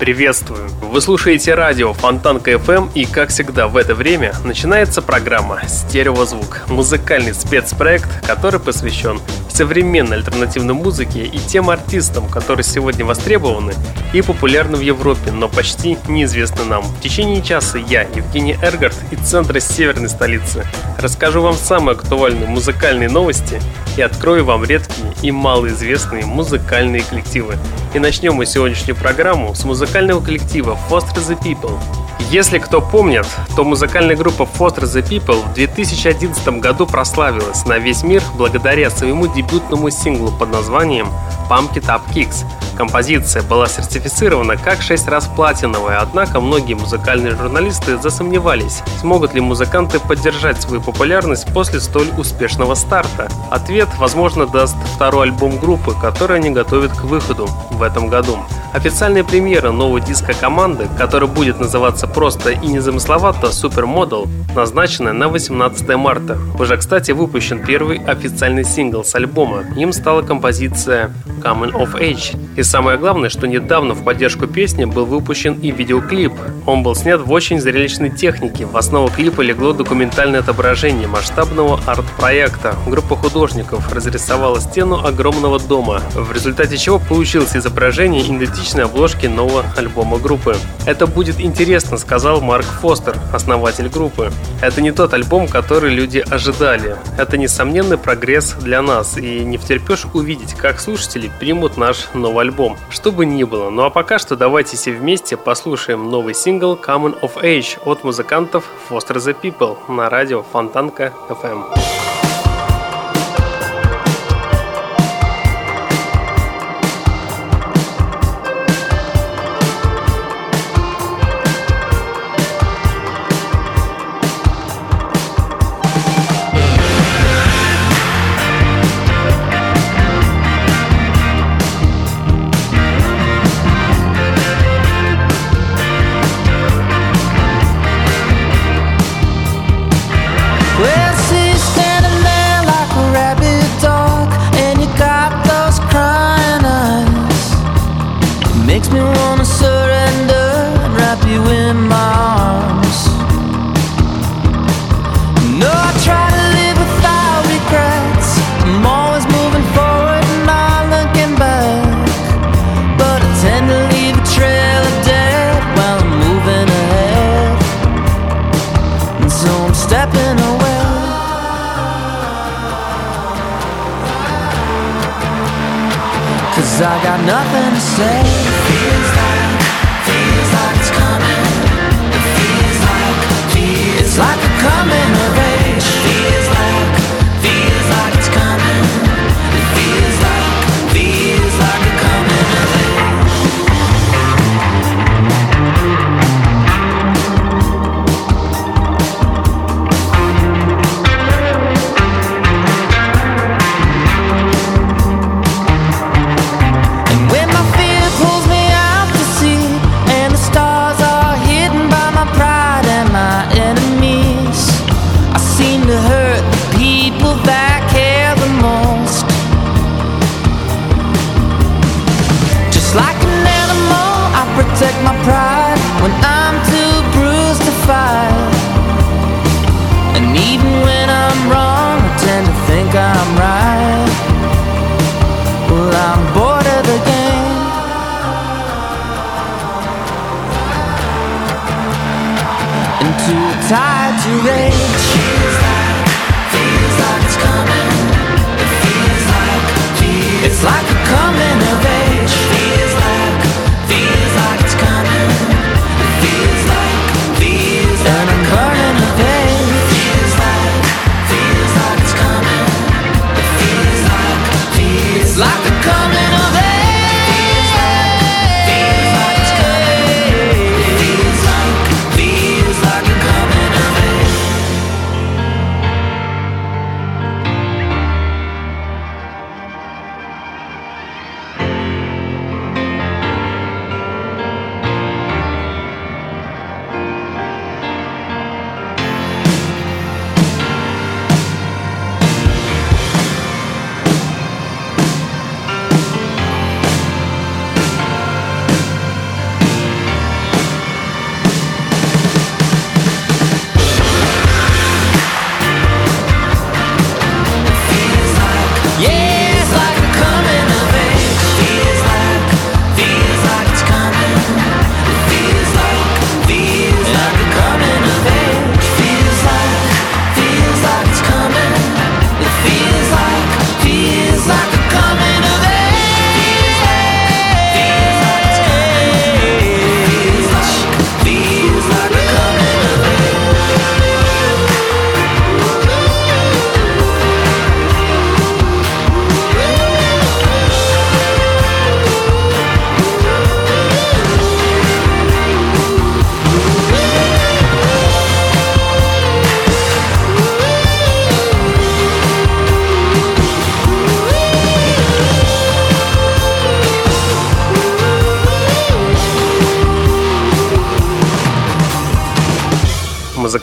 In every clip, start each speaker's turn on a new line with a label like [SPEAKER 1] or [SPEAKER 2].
[SPEAKER 1] Приветствую! Вы слушаете радио Фонтанка FM и, как всегда, в это время начинается программа «Стереозвук» – музыкальный спецпроект, который посвящен современной альтернативной музыке и тем артистам, которые сегодня востребованы и популярны в Европе, но почти неизвестны нам. В течение часа я, Евгений Эргард, из центра северной столицы, расскажу вам самые актуальные музыкальные новости и открою вам редкие и малоизвестные музыкальные коллективы. И начнем мы сегодняшнюю программу с музыкального коллектива Foster the People. Если кто помнит, то музыкальная группа Foster the People в 2011 году прославилась на весь мир благодаря своему дебютному синглу под названием Pump It Up Kicks – Композиция была сертифицирована как 6 раз платиновая, однако многие музыкальные журналисты засомневались, смогут ли музыканты поддержать свою популярность после столь успешного старта. Ответ, возможно, даст второй альбом группы, который они готовят к выходу в этом году. Официальная премьера нового диска команды, который будет называться просто и незамысловато Supermodel, назначена на 18 марта. Уже, кстати, выпущен первый официальный сингл с альбома. Им стала композиция Coming of Age. И самое главное, что недавно в поддержку песни был выпущен и видеоклип. Он был снят в очень зрелищной технике. В основу клипа легло документальное отображение масштабного арт-проекта. Группа художников разрисовала стену огромного дома, в результате чего получилось изображение идентичное частичной обложки нового альбома группы. «Это будет интересно», — сказал Марк Фостер, основатель группы. «Это не тот альбом, который люди ожидали. Это несомненный прогресс для нас, и не втерпешь увидеть, как слушатели примут наш новый альбом. Что бы ни было. Ну а пока что давайте все вместе послушаем новый сингл Coming of Age от музыкантов Foster the People на радио Фонтанка FM.
[SPEAKER 2] nothing to say.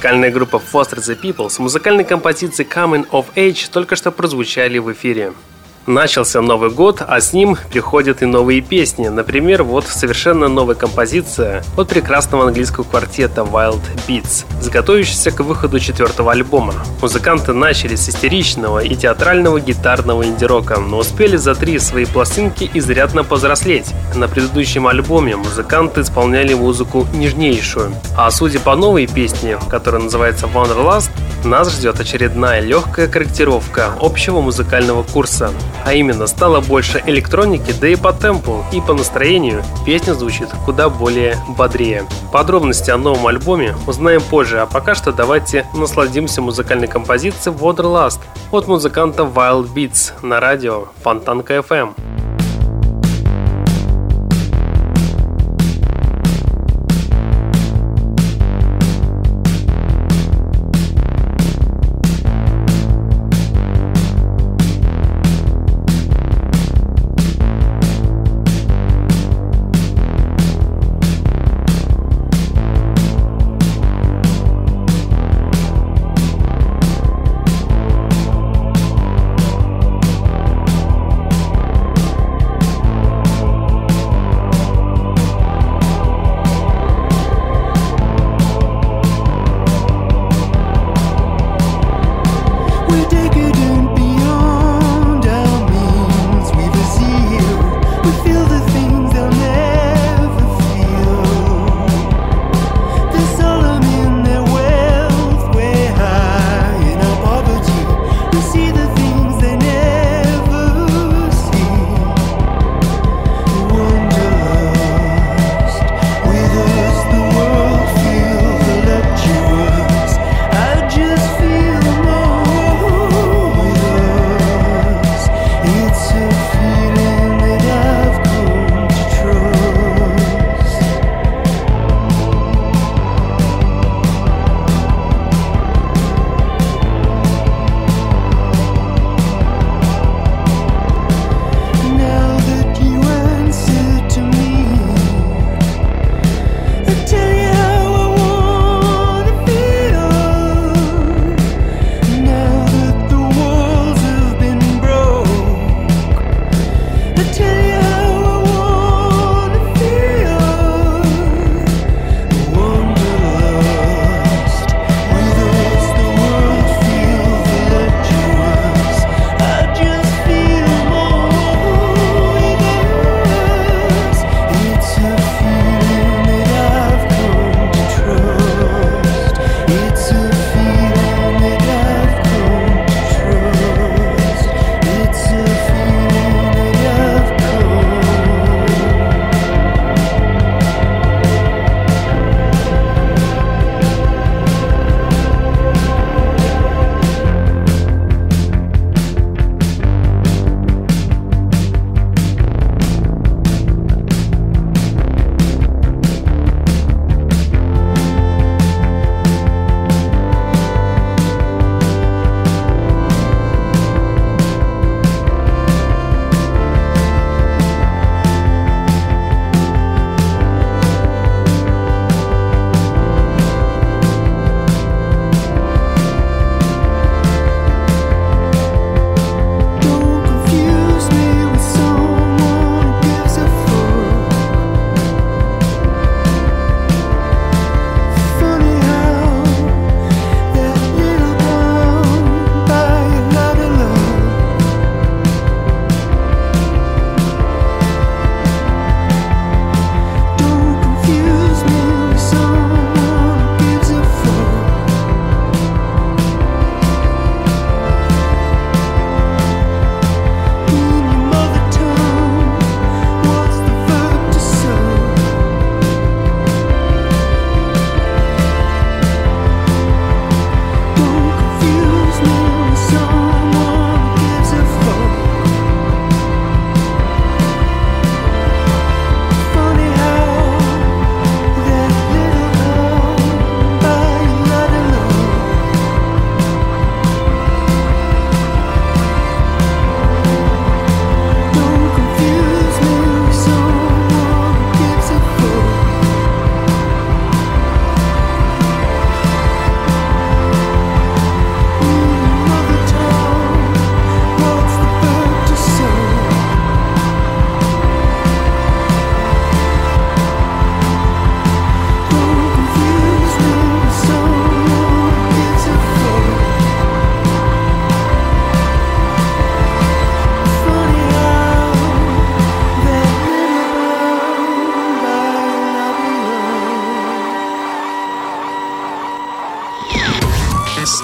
[SPEAKER 1] Музыкальная группа Foster the People с музыкальной композицией Coming of Age только что прозвучали в эфире. Начался Новый год, а с ним приходят и новые песни. Например, вот совершенно новая композиция от прекрасного английского квартета Wild Beats, заготовившаяся к выходу четвертого альбома. Музыканты начали с истеричного и театрального гитарного инди-рока, но успели за три свои пластинки изрядно повзрослеть. На предыдущем альбоме музыканты исполняли музыку нежнейшую. А судя по новой песне, которая называется Wanderlust, нас ждет очередная легкая корректировка общего музыкального курса. А именно, стало больше электроники, да и по темпу, и по настроению песня звучит куда более бодрее. Подробности о новом альбоме узнаем позже, а пока что давайте насладимся музыкальной композицией Wanderlust от музыканта Wild Beats на радио Фонтанка FM.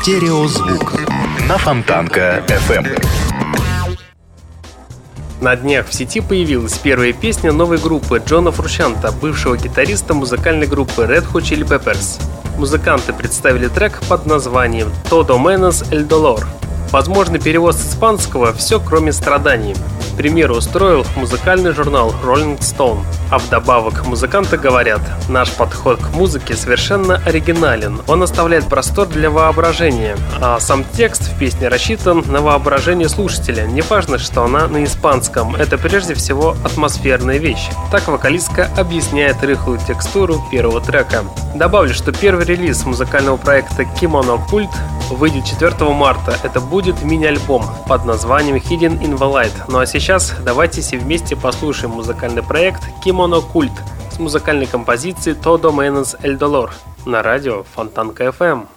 [SPEAKER 3] Стереозвук на Фонтанка FM.
[SPEAKER 1] На днях в сети появилась первая песня новой группы Джона Фрущанта, бывшего гитариста музыкальной группы Red Hot Chili Peppers. Музыканты представили трек под названием «Todo menos el dolor». Возможный перевод с испанского «Все, кроме страданий». Пример устроил музыкальный журнал Rolling Stone. А вдобавок музыканты говорят, наш подход к музыке совершенно оригинален. Он оставляет простор для воображения, а сам текст в песне рассчитан на воображение слушателя. Не важно, что она на испанском, это прежде всего атмосферная вещь. Так вокалистка объясняет рыхлую текстуру первого трека. Добавлю, что первый релиз музыкального проекта Kimono Cult выйдет 4 марта. Это будет мини-альбом под названием Hidden in the Light. Ну а сейчас давайте все вместе послушаем музыкальный проект Kimono Cult с музыкальной композицией Todo Menos El Dolor на радио Фонтанка FM.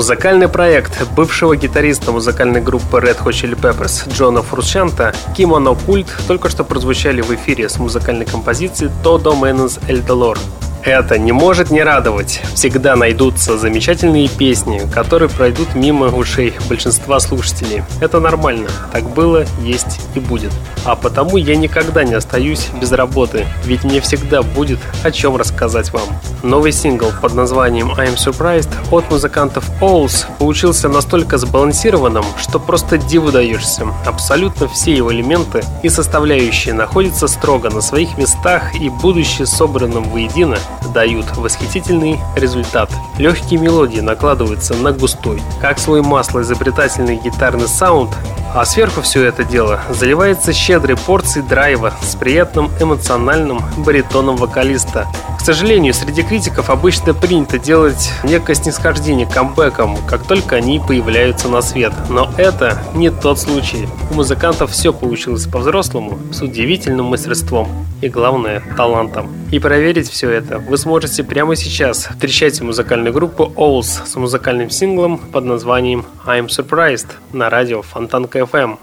[SPEAKER 1] Музыкальный проект бывшего гитариста музыкальной группы Red Hot Chili Peppers Джона Фрусчанта «Kimono Cult» только что прозвучали в эфире с музыкальной композицией «Todo Menos El Dolor». Это не может не радовать. Всегда найдутся замечательные песни, которые пройдут мимо ушей большинства слушателей. Это нормально. Так было, есть и будет. А потому я никогда не остаюсь без работы, ведь мне всегда будет о чем рассказать вам. Новый сингл под названием I'm Surprised от музыкантов Owls получился настолько сбалансированным, что просто диву даешься. Абсолютно все его элементы и составляющие находятся строго на своих местах и будучи собранным воедино, дают восхитительный результат. Легкие мелодии накладываются на густой, как слой масла изобретательный гитарный саунд, а сверху все это дело заливается щедрой порцией драйва с приятным эмоциональным баритоном вокалиста. К сожалению, среди критиков обычно принято делать некое снисхождение камбэкам, как только они появляются на свет. Но это не тот случай. У музыкантов все получилось по-взрослому, с удивительным мастерством и, главное, талантом. И проверить все это вы сможете прямо сейчас. Встречайте музыкальную группу Owls с музыкальным синглом под названием I'm Surprised на радио Фонтанка FM.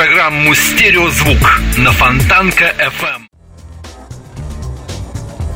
[SPEAKER 3] Программу «Стереозвук» на Фонтанка FM.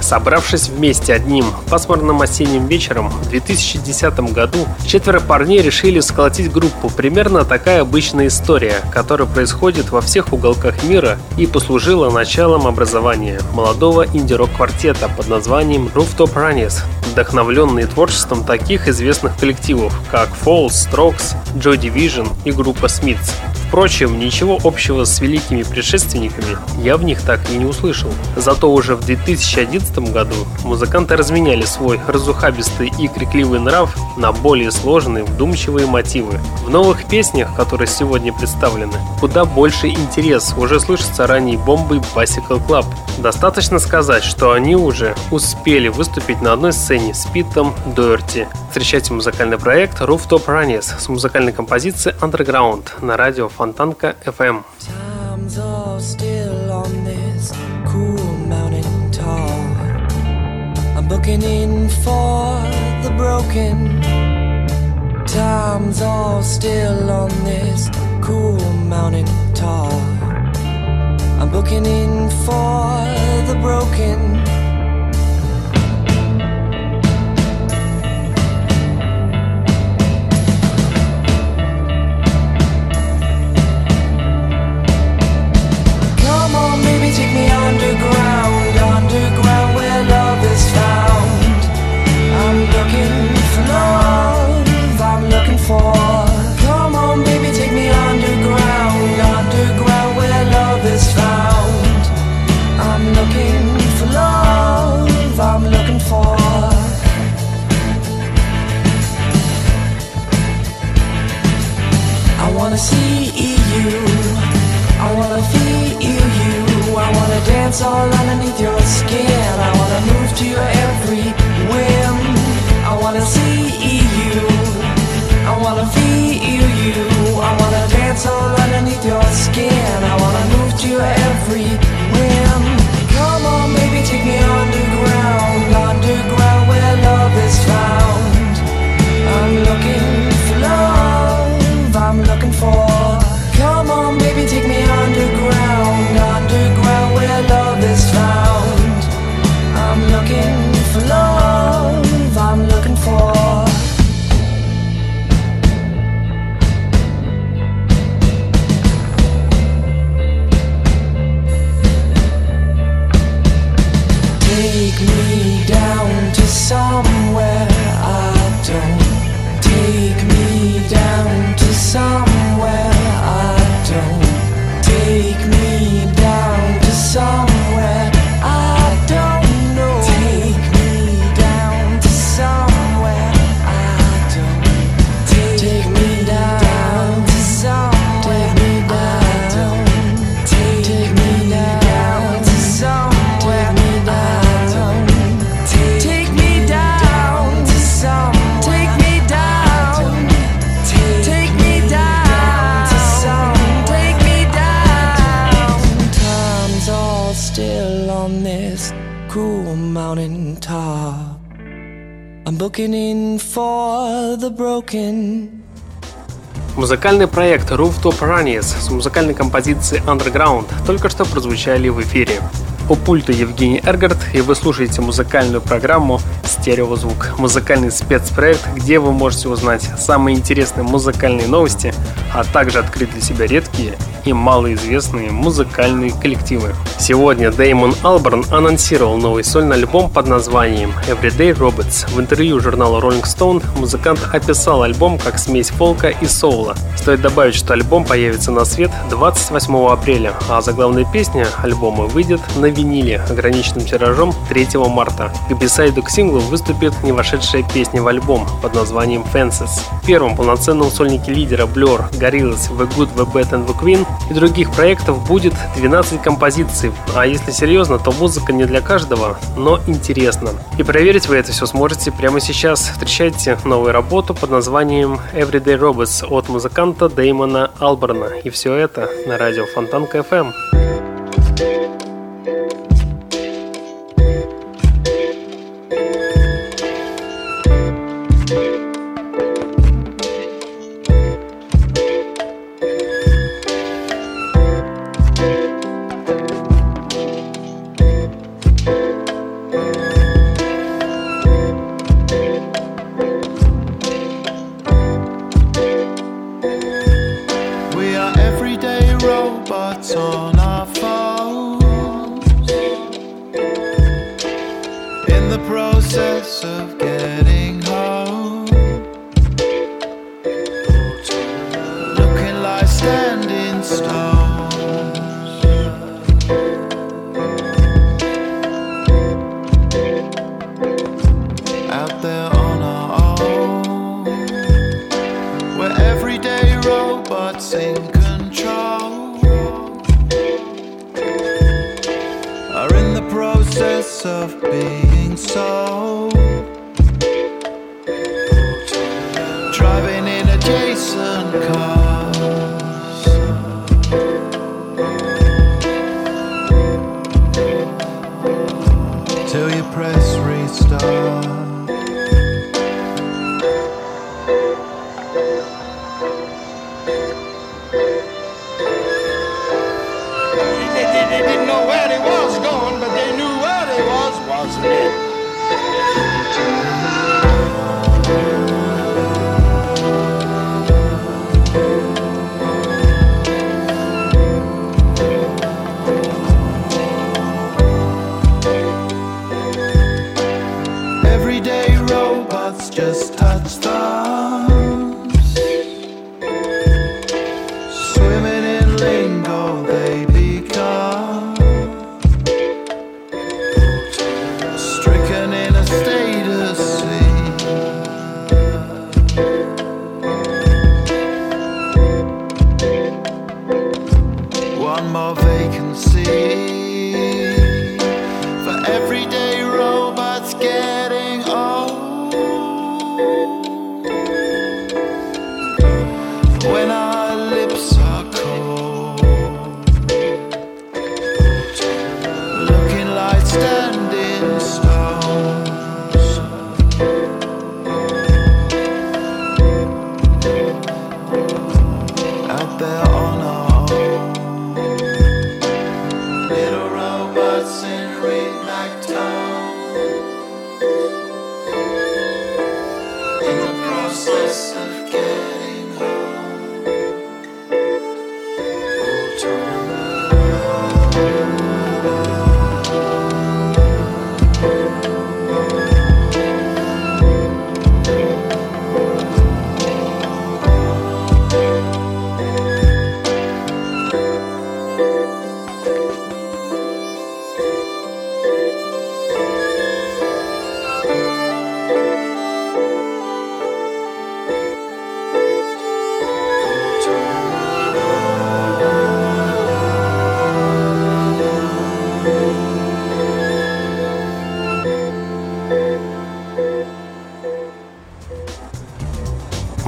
[SPEAKER 1] Собравшись вместе одним пасмурным осенним вечером в 2010 году, четверо парней решили сколотить группу. Примерно такая обычная история, которая происходит во всех уголках мира и послужила началом образования молодого инди-рок-квартета под названием Rooftop Runners, вдохновленные творчеством таких известных коллективов, как Falls, Strokes, Joy Division и группа Smiths. Впрочем, ничего общего с великими предшественниками я в них так и не услышал. Зато уже в 2011 году музыканты разменяли свой разухабистый и крикливый нрав на более сложные, вдумчивые мотивы. В новых песнях, которые сегодня представлены, куда больше интерес уже слышится ранней бомбой Bicycle Club. Достаточно сказать, что они уже успели выступить на одной сцене с Питом Дуэрти. Встречайте музыкальный проект Rooftop Runners с музыкальной композицией Underground на радио Фонтанка FM. booking in for the broken. Time's all still on this cool mountain top. I'm booking in for the broken.
[SPEAKER 4] underground, underground where love is found. I'm looking for love, I'm looking for. Dance all underneath your skin. I wanna move to your every whim. I wanna see you. I wanna feel you. I wanna dance all underneath your skin. I wanna move to your every
[SPEAKER 1] Музыкальный проект Rooftop Runners с музыкальной композицией Underground только что прозвучали в эфире. У пульта Евгений Эргард, и вы слушаете музыкальную программу «Стереозвук». Музыкальный спецпроект, где вы можете узнать самые интересные музыкальные новости, а также открыть для себя редкие и малоизвестные музыкальные коллективы. Сегодня Дэймон Алберн анонсировал новый сольный альбом под названием Everyday Robots. В интервью журналу Rolling Stone музыкант описал альбом как смесь фолка и соула. Стоит добавить, что альбом появится на свет 28 апреля, а заглавная песня альбома выйдет на виниле ограниченным тиражом 3 марта. К бисайду к синглу выступит не вошедшая песня в альбом под названием Fences. В первом полноценном сольнике лидера Blur, Gorillaz, The Good, The Bad and The Queen и других проектов будет 12 композиций, а если серьезно, то музыка не для каждого, но интересно. И проверить вы это все сможете прямо сейчас. Встречайте новую работу под названием Everyday Robots от музыканта Дэймона Алберна. И все это на радио Фонтанка FM.
[SPEAKER 5] We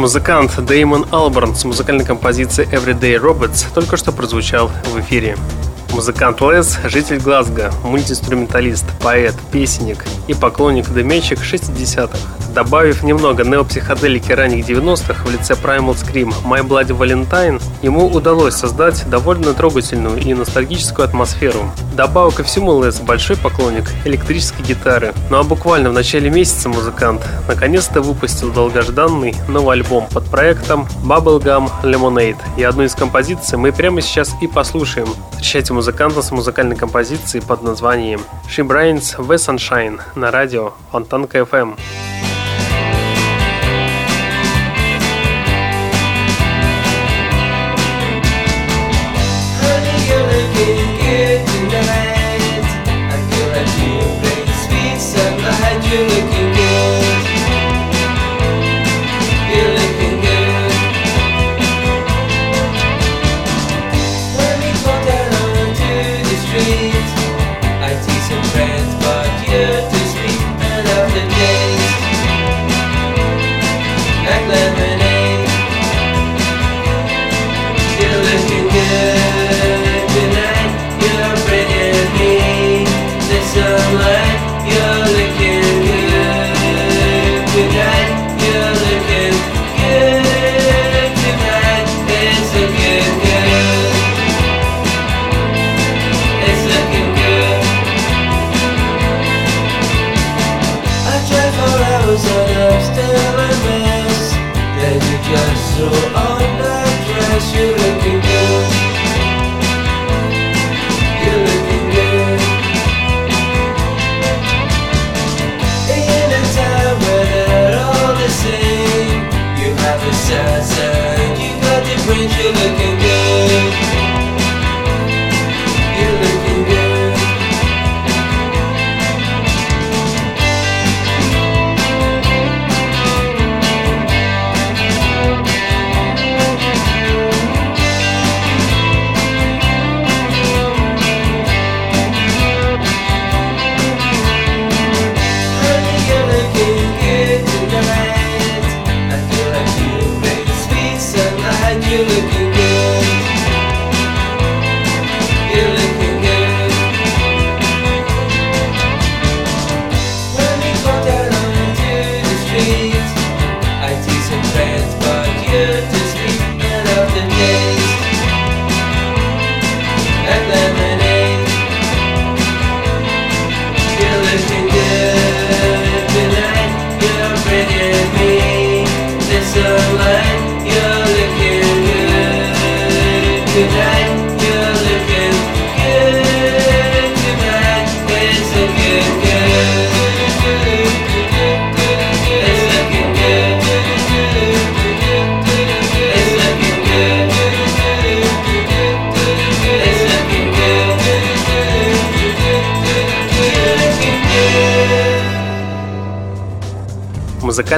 [SPEAKER 1] Музыкант Дэймон Алберн с музыкальной композицией Everyday Robots только что прозвучал в эфире. Музыкант Лес – житель Глазго, мультиинструменталист, поэт, песенник и поклонник демечек 60-х. Добавив немного неопсиходелики ранних 90-х в лице Primal Scream My Bloody Valentine, ему удалось создать довольно трогательную и ностальгическую атмосферу. Добавок ко всему Лес – большой поклонник электрической гитары. Ну а буквально в начале месяца музыкант наконец-то выпустил долгожданный новый альбом под проектом Bubblegum Lemonade. И одну из композиций мы прямо сейчас и послушаем. Встречайте музыканта с музыкальной композицией под названием She Brains The Sunshine на радио Фонтанка FM.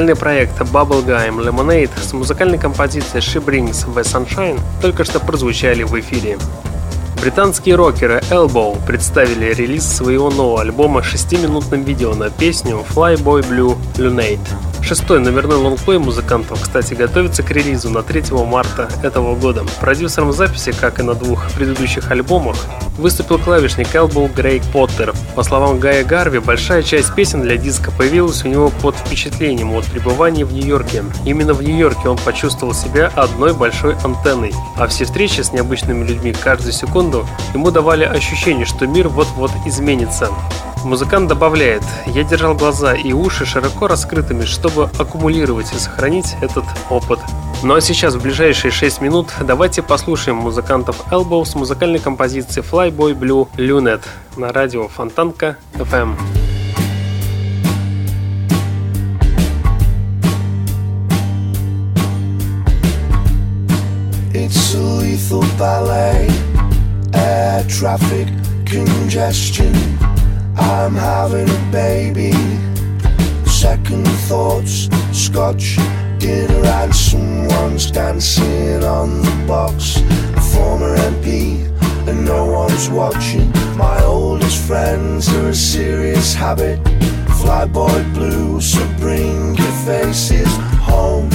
[SPEAKER 1] Музыкальный проект Bubblegum Lemonade с музыкальной композицией She Brings The Sunshine только что прозвучали в эфире. Британские рокеры Elbow представили релиз своего нового альбома 6-минутным видео на песню Flyboy Blue Lunate. Шестой номерной лонгплей музыкантов, кстати, готовится к релизу на 3 марта этого года. Продюсером записи, как и на двух предыдущих альбомах, выступил клавишник Элбоу Грейг Поттер. По словам Гая Гарви, большая часть песен для диска появилась у него под впечатлением от пребывания в Нью-Йорке. Именно в Нью-Йорке он почувствовал себя одной большой антенной, а все встречи с необычными людьми каждую секунду ему давали ощущение, что мир вот-вот изменится. Музыкант добавляет, я держал глаза и уши широко раскрытыми, чтобы аккумулировать и сохранить этот опыт. Ну а сейчас, в ближайшие 6 минут, давайте послушаем музыкантов Elbow с музыкальной композицией Flyboy Blue Lunet на радио Фонтанка FM.
[SPEAKER 6] It's a lethal ballet, air traffic congestion. I'm having a baby. Second thoughts, scotch dinner, and someone's dancing on the box. A former MP, and no one's watching. My oldest friends are a serious habit. Flyboy blue, so bring your faces home.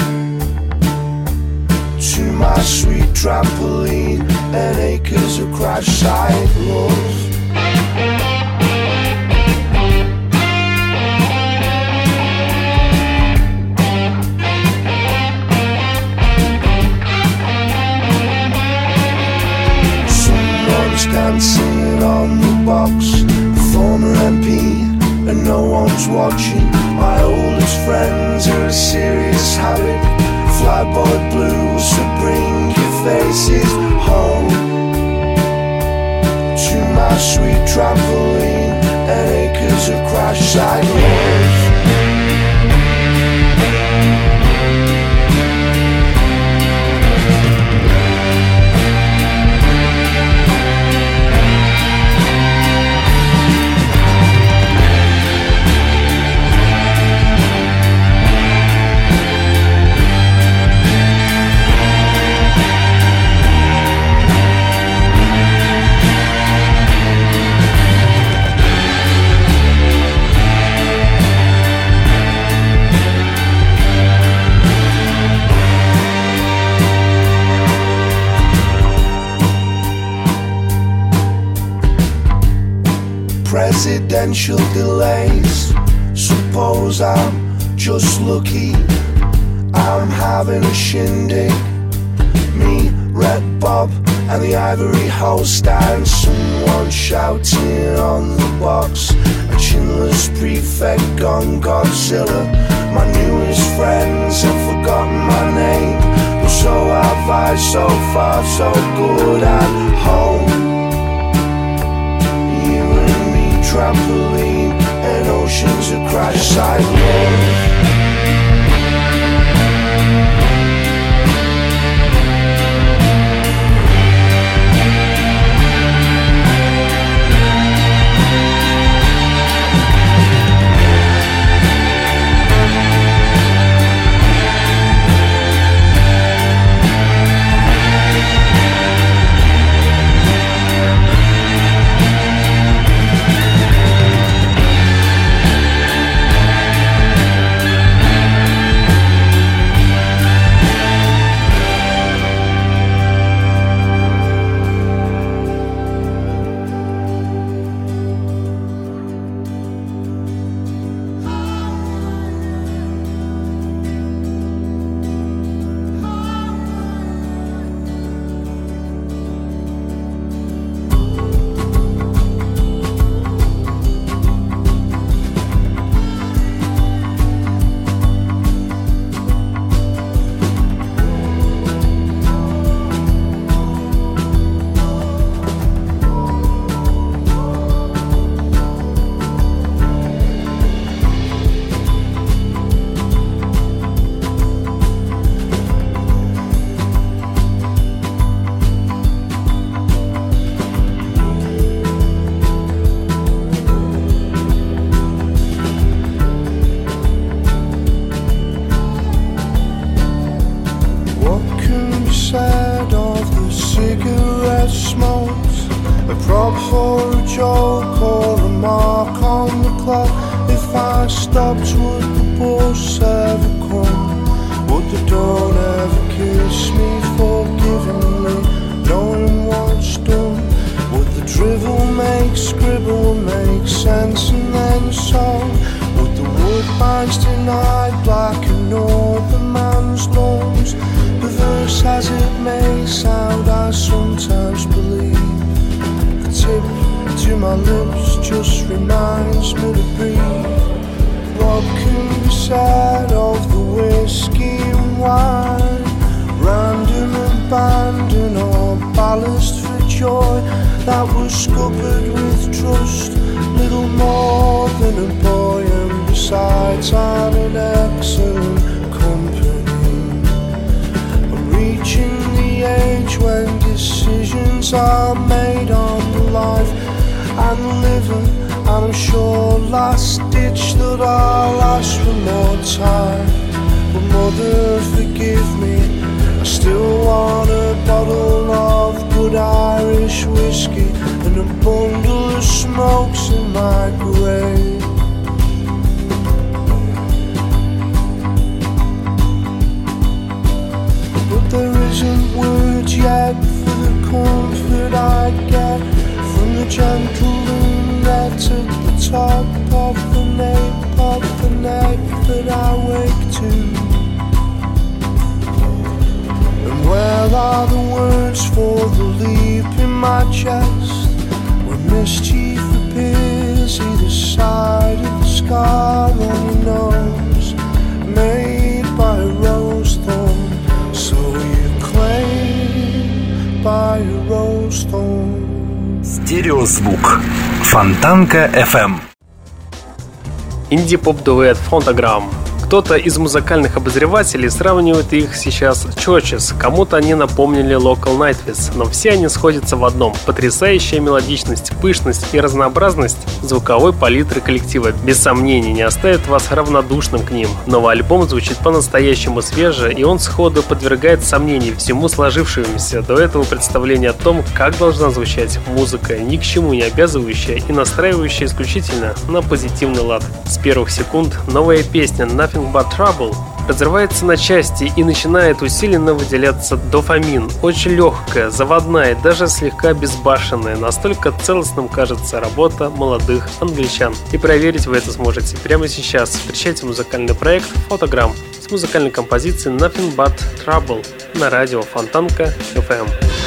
[SPEAKER 6] to my sweet trampoline and acres of crash site love. Someone's dancing on the box, former MP, and no one's watching. My oldest friends are a serious habit. Flyboy blues, so bring your faces home to my sweet trampoline and acres of crash site presidential delays. Suppose I'm just lucky. I'm having a shindig. Me, Red Bob, and the Ivory Host, and someone shouting on the box. A chinless prefect gone Godzilla. My newest friends have forgotten my name. But so have I, so far, so good at home trampoline and oceans of crash gentle loon that's at the top of the nape of the neck that I wake to. And where are the words for the leap in my chest? Where mischief appears either side of the scar on your nose, made by a rose thorn. So you claim by a rose thorn.
[SPEAKER 3] Стереозвук. Фонтанка FM.
[SPEAKER 1] Инди-поп-дуэт Фонтограмм. Кто-то из музыкальных обозревателей сравнивает их сейчас с Churches, кому-то они напомнили Local Nightwish, но все они сходятся в одном – потрясающая мелодичность, пышность и разнообразность звуковой палитры коллектива без сомнений не оставит вас равнодушным к ним. Новый альбом звучит по-настоящему свеже, и он сходу подвергает сомнений всему сложившемуся до этого представления о том, как должна звучать музыка, ни к чему не обязывающая и настраивающая исключительно на позитивный лад. С первых секунд новая песня Nothing But Trouble разрывается на части и начинает усиленно выделяться дофамин. Очень легкая, заводная, даже слегка безбашенная. Настолько целостным кажется работа молодых англичан. И проверить вы это сможете прямо сейчас. Встречайте музыкальный проект «Фотограмм» с музыкальной композицией Nothing But Trouble на радио Фонтанка FM.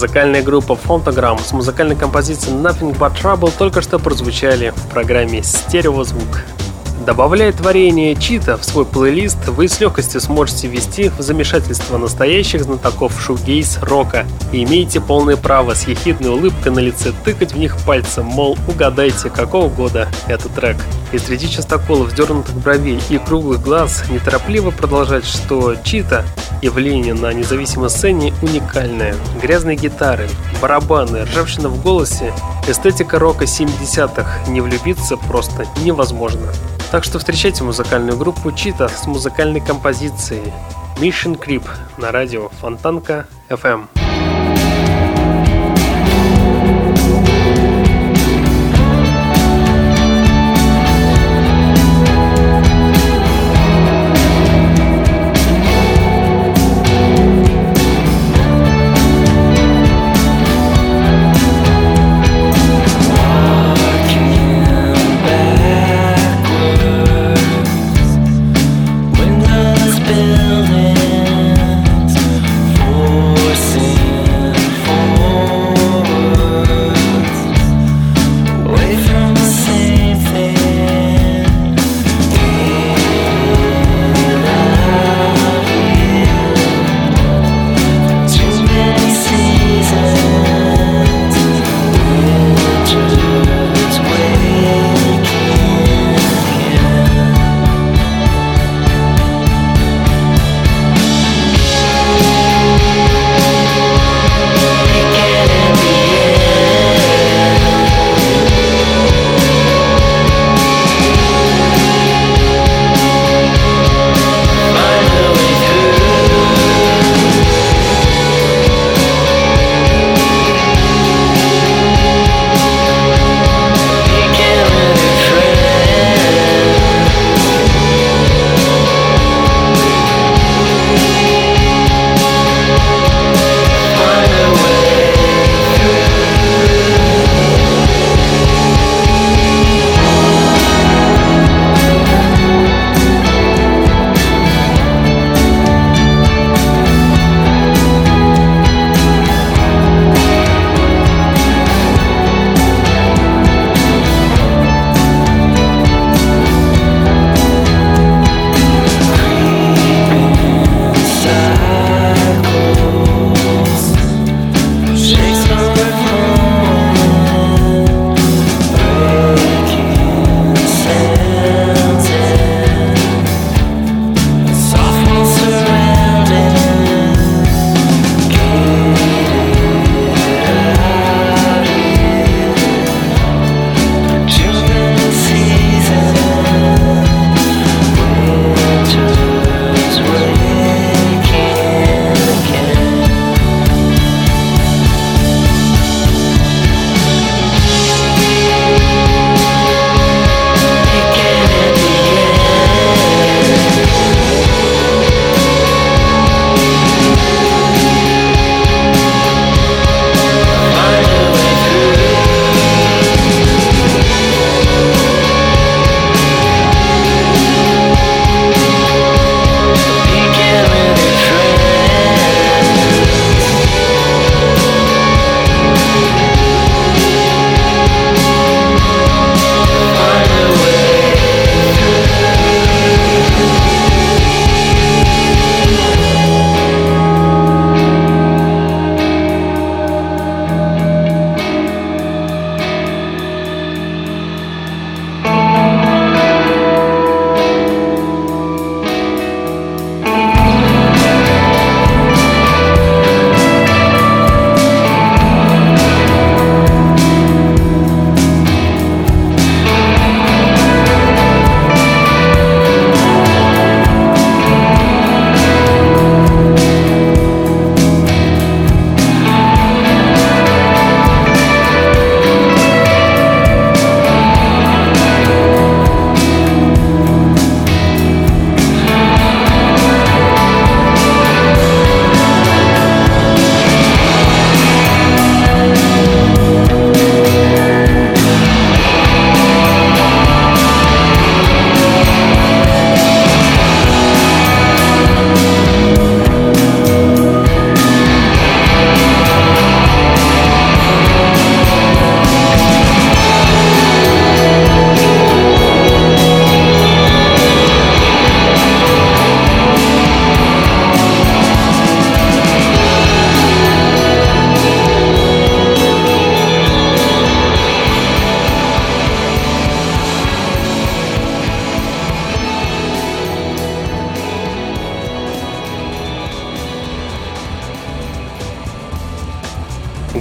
[SPEAKER 1] Музыкальная группа Phonogram с музыкальной композицией Nothing But Trouble только что прозвучали в программе «Стереозвук». Добавляя творение Чита в свой плейлист, вы с легкостью сможете ввести в замешательство настоящих знатоков шугейс рока и имеете полное право с ехидной улыбкой на лице тыкать в них пальцем, мол, угадайте, какого года этот трек. И среди частоколов, вздернутых бровей и круглых глаз неторопливо продолжать, что Чита явление на независимой сцене уникальное. Грязные гитары, барабаны, ржавчина в голосе, эстетика рока 70-х, не влюбиться просто невозможно. Так что встречайте музыкальную группу Чита с музыкальной композицией Mission Creep на радио Фонтанка FM.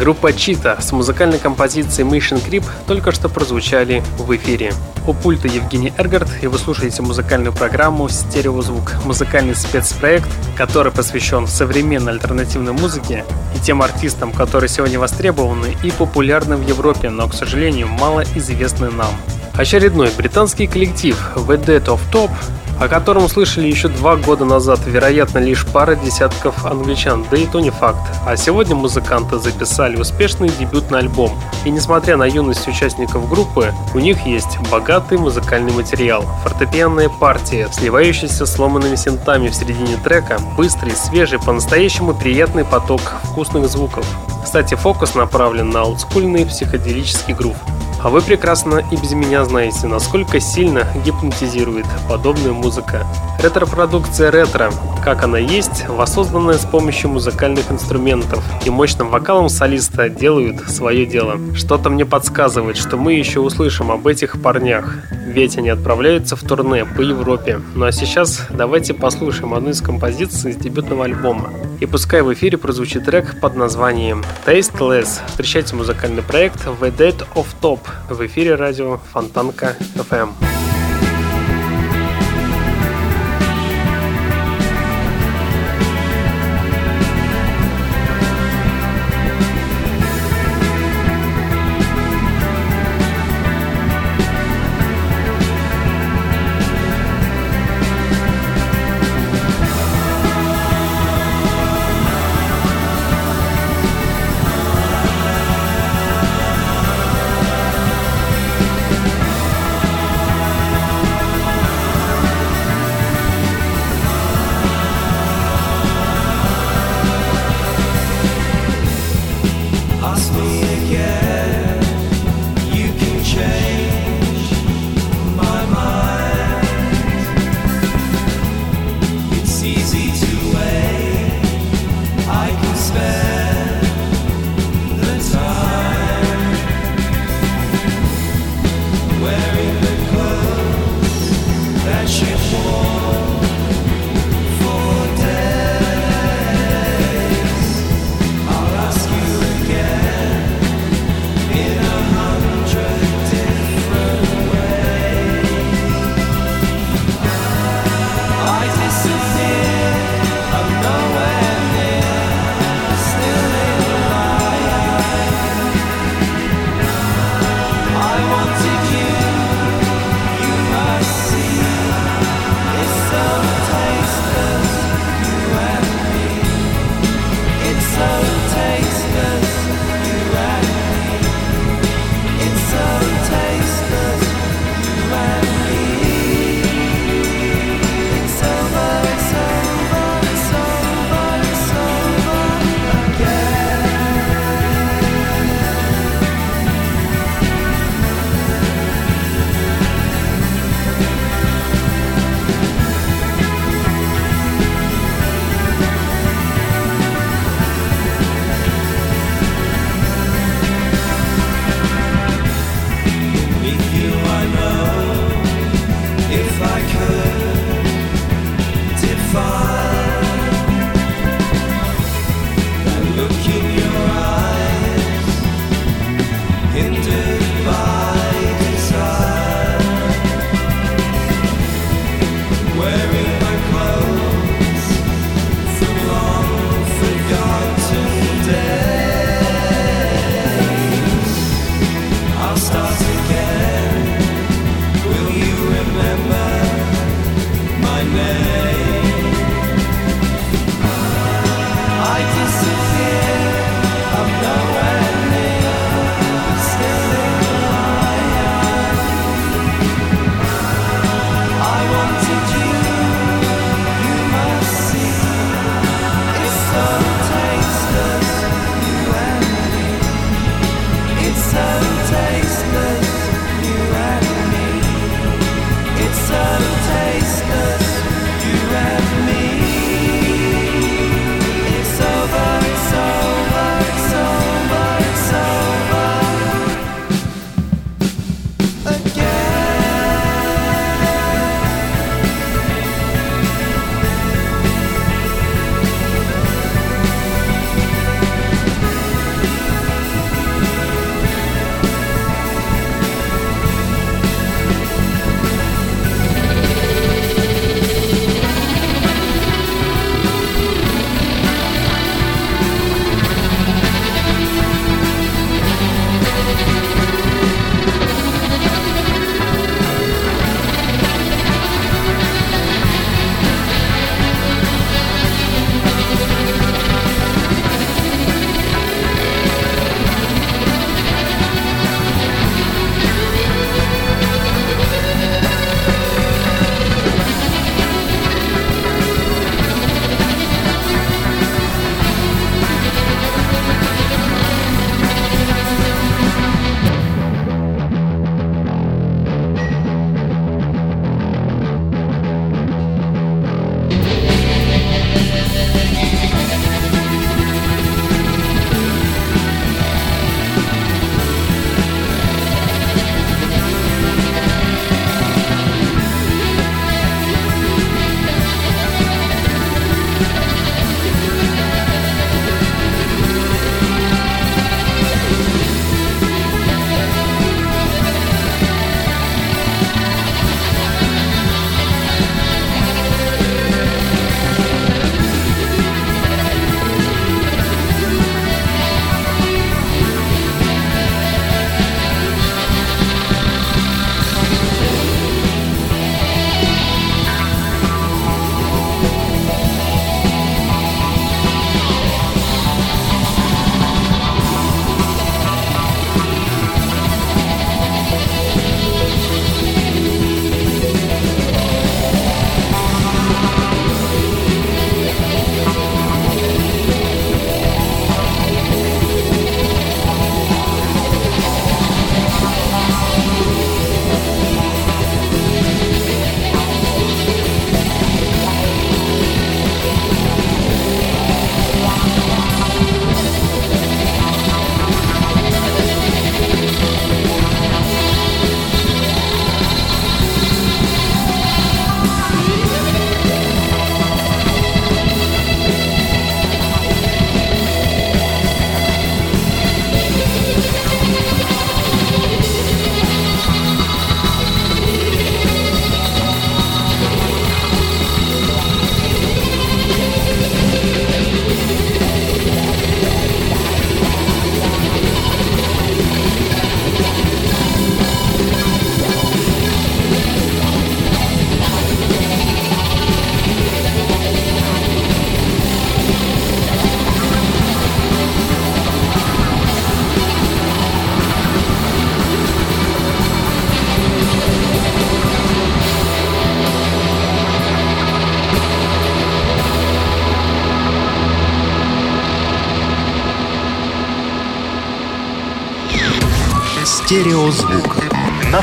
[SPEAKER 5] Группа Чита с музыкальной композицией Mission Creep только что прозвучали в эфире. У пульта Евгений Эргард, и вы слушаете музыкальную программу «Стереозвук» – музыкальный спецпроект, который посвящен современной альтернативной музыке и тем артистам, которые сегодня востребованы и популярны в Европе, но, к сожалению, мало известны нам. Очередной британский коллектив The Dead of Top о котором слышали еще два года назад, вероятно, лишь пара десятков англичан, да и то не факт. А сегодня музыканты записали успешный дебютный альбом. И несмотря на юность участников группы, у них есть богатый музыкальный материал, фортепианная партия, сливающаяся с сломанными синтами в середине трека, быстрый, свежий, по-настоящему приятный поток вкусных звуков. Кстати, фокус направлен на олдскульный психоделический грув. А вы прекрасно и без меня знаете, насколько сильно гипнотизирует подобная музыка. Ретро-продукция ретро, как она есть, воссозданная с помощью музыкальных инструментов и мощным вокалом солиста делают свое дело. Что-то мне подсказывает, что мы еще услышим об этих парнях, ведь они отправляются в турне по Европе. Ну а сейчас давайте послушаем одну из композиций из дебютного альбома. И пускай в эфире прозвучит трек под названием Tasteless. Встречайте музыкальный проект The Dead of Top в эфире радио Фонтанка FM.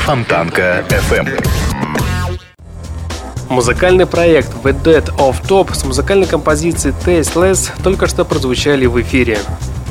[SPEAKER 3] Фонтанка FM.
[SPEAKER 1] Музыкальный проект The Dead of Top с музыкальной композицией Tasteless только что прозвучали в эфире.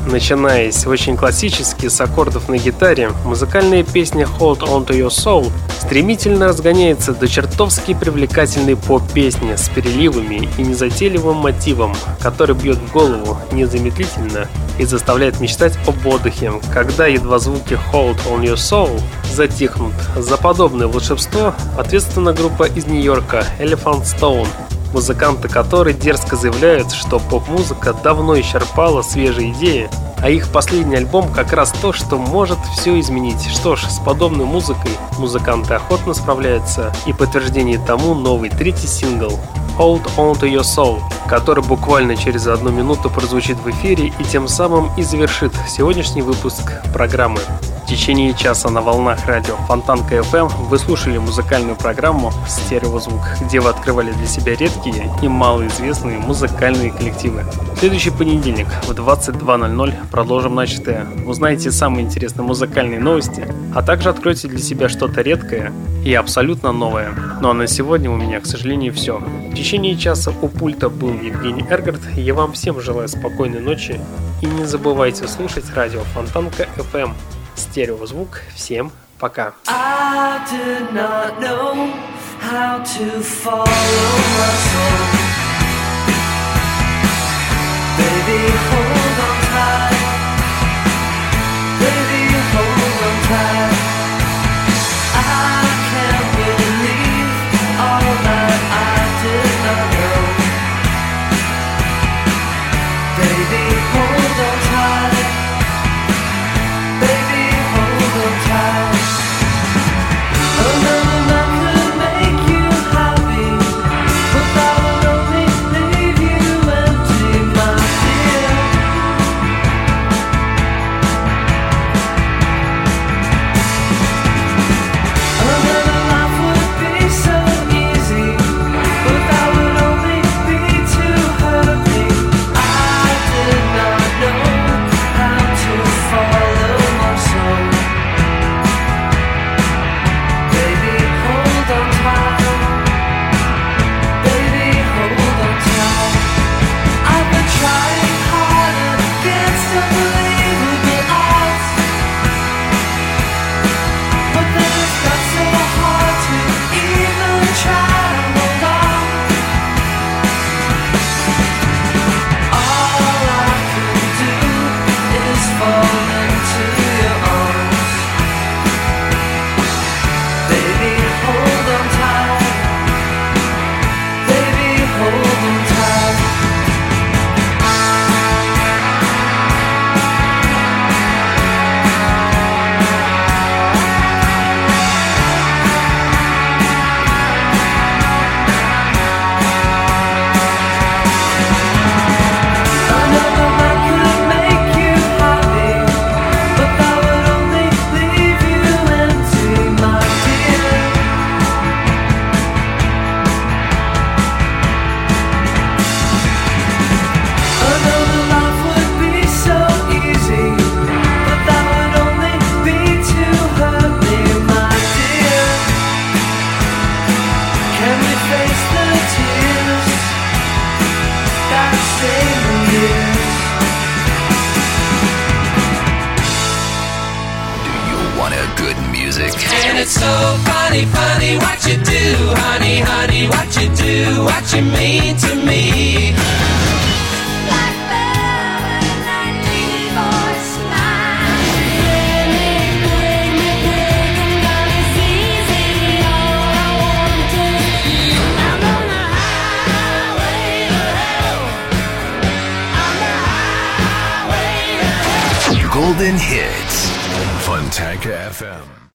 [SPEAKER 1] Начинаясь очень классически с аккордов на гитаре, музыкальная песня Hold On To Your Soul стремительно разгоняется до чертовски привлекательной поп-песни с переливами и незатейливым мотивом, который бьет в голову незамедлительно и заставляет мечтать об отдыхе, когда едва звуки Hold On Your Soul затихнут. За подобное волшебство ответственна группа из Нью-Йорка Elephant Stone – музыканты которой дерзко заявляют, что поп-музыка давно исчерпала свежие идеи, а их последний альбом как раз то, что может все изменить. Что ж, с подобной музыкой музыканты охотно справляются, и подтверждение тому новый третий сингл Hold On To Your Soul, который буквально через одну минуту прозвучит в эфире и тем самым и завершит сегодняшний выпуск программы. В течение часа на волнах радио Фонтанка FM вы слушали музыкальную программу «Стереозвук», где вы открывали для себя редкие и малоизвестные музыкальные коллективы. В следующий понедельник в 22.00 продолжим начатое. Узнаете самые интересные музыкальные новости, а также откроете для себя что-то редкое и абсолютно новое. Ну а на сегодня у меня, к сожалению, все. В течение часа у пульта был Евгений Эргард. Я вам всем желаю спокойной ночи и не забывайте слушать радио Фонтанка FM. Стереозвук. Всем пока.
[SPEAKER 4] I did not know how to follow my soul. Baby, hold on tight. Baby, hold on tight.